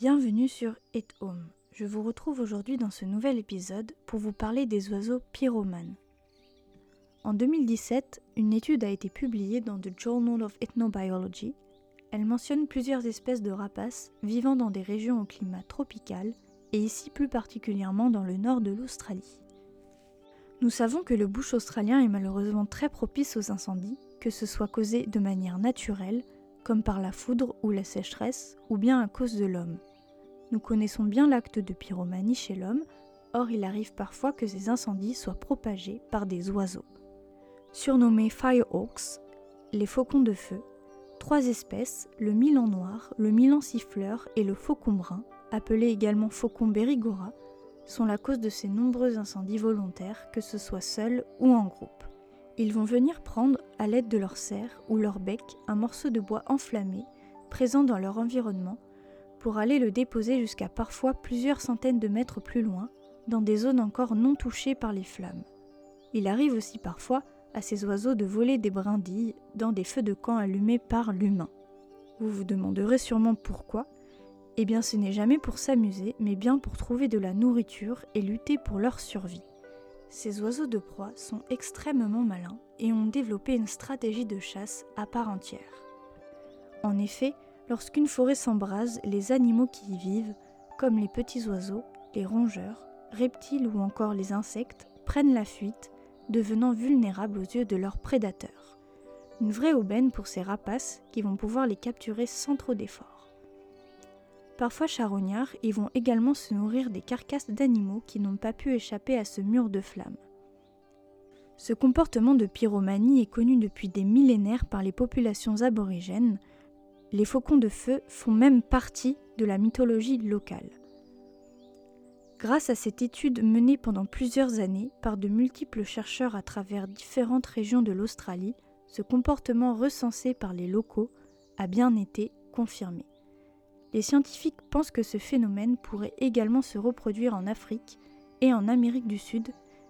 Bienvenue sur It Home. Je vous retrouve aujourd'hui dans ce nouvel épisode pour vous parler des oiseaux pyromanes. En 2017, une étude a été publiée dans The Journal of Ethnobiology. Elle mentionne plusieurs espèces de rapaces vivant dans des régions au climat tropical et ici plus particulièrement dans le nord de l'Australie. Nous savons que le bush australien est malheureusement très propice aux incendies, que ce soit causé de manière naturelle, comme par la foudre ou la sécheresse, ou bien à cause de l'homme. Nous connaissons bien l'acte de pyromanie chez l'homme, or il arrive parfois que ces incendies soient propagés par des oiseaux. Surnommés firehawks, les faucons de feu, trois espèces, le milan noir, le milan siffleur et le faucon brun, appelé également faucon berigora, sont la cause de ces nombreux incendies volontaires, que ce soit seuls ou en groupe. Ils vont venir prendre, à l'aide de leur serre ou leur bec, un morceau de bois enflammé, présent dans leur environnement, pour aller le déposer jusqu'à parfois plusieurs centaines de mètres plus loin, dans des zones encore non touchées par les flammes. Il arrive aussi parfois à ces oiseaux de voler des brindilles dans des feux de camp allumés par l'humain. Vous vous demanderez sûrement pourquoi Eh bien ce n'est jamais pour s'amuser, mais bien pour trouver de la nourriture et lutter pour leur survie. Ces oiseaux de proie sont extrêmement malins et ont développé une stratégie de chasse à part entière. En effet, Lorsqu'une forêt s'embrase, les animaux qui y vivent, comme les petits oiseaux, les rongeurs, reptiles ou encore les insectes, prennent la fuite, devenant vulnérables aux yeux de leurs prédateurs. Une vraie aubaine pour ces rapaces qui vont pouvoir les capturer sans trop d'efforts. Parfois charognards, ils vont également se nourrir des carcasses d'animaux qui n'ont pas pu échapper à ce mur de flammes. Ce comportement de pyromanie est connu depuis des millénaires par les populations aborigènes, les faucons de feu font même partie de la mythologie locale. Grâce à cette étude menée pendant plusieurs années par de multiples chercheurs à travers différentes régions de l'Australie, ce comportement recensé par les locaux a bien été confirmé. Les scientifiques pensent que ce phénomène pourrait également se reproduire en Afrique et en Amérique du Sud,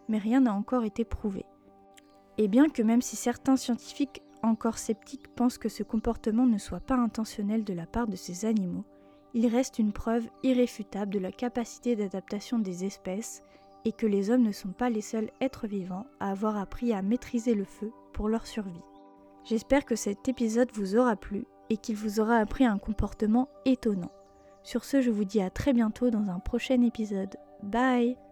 mais rien n'a encore été prouvé. Et bien que même si certains scientifiques encore sceptiques pensent que ce comportement ne soit pas intentionnel de la part de ces animaux, il reste une preuve irréfutable de la capacité d'adaptation des espèces et que les hommes ne sont pas les seuls êtres vivants à avoir appris à maîtriser le feu pour leur survie. J'espère que cet épisode vous aura plu et qu'il vous aura appris un comportement étonnant. Sur ce, je vous dis à très bientôt dans un prochain épisode. Bye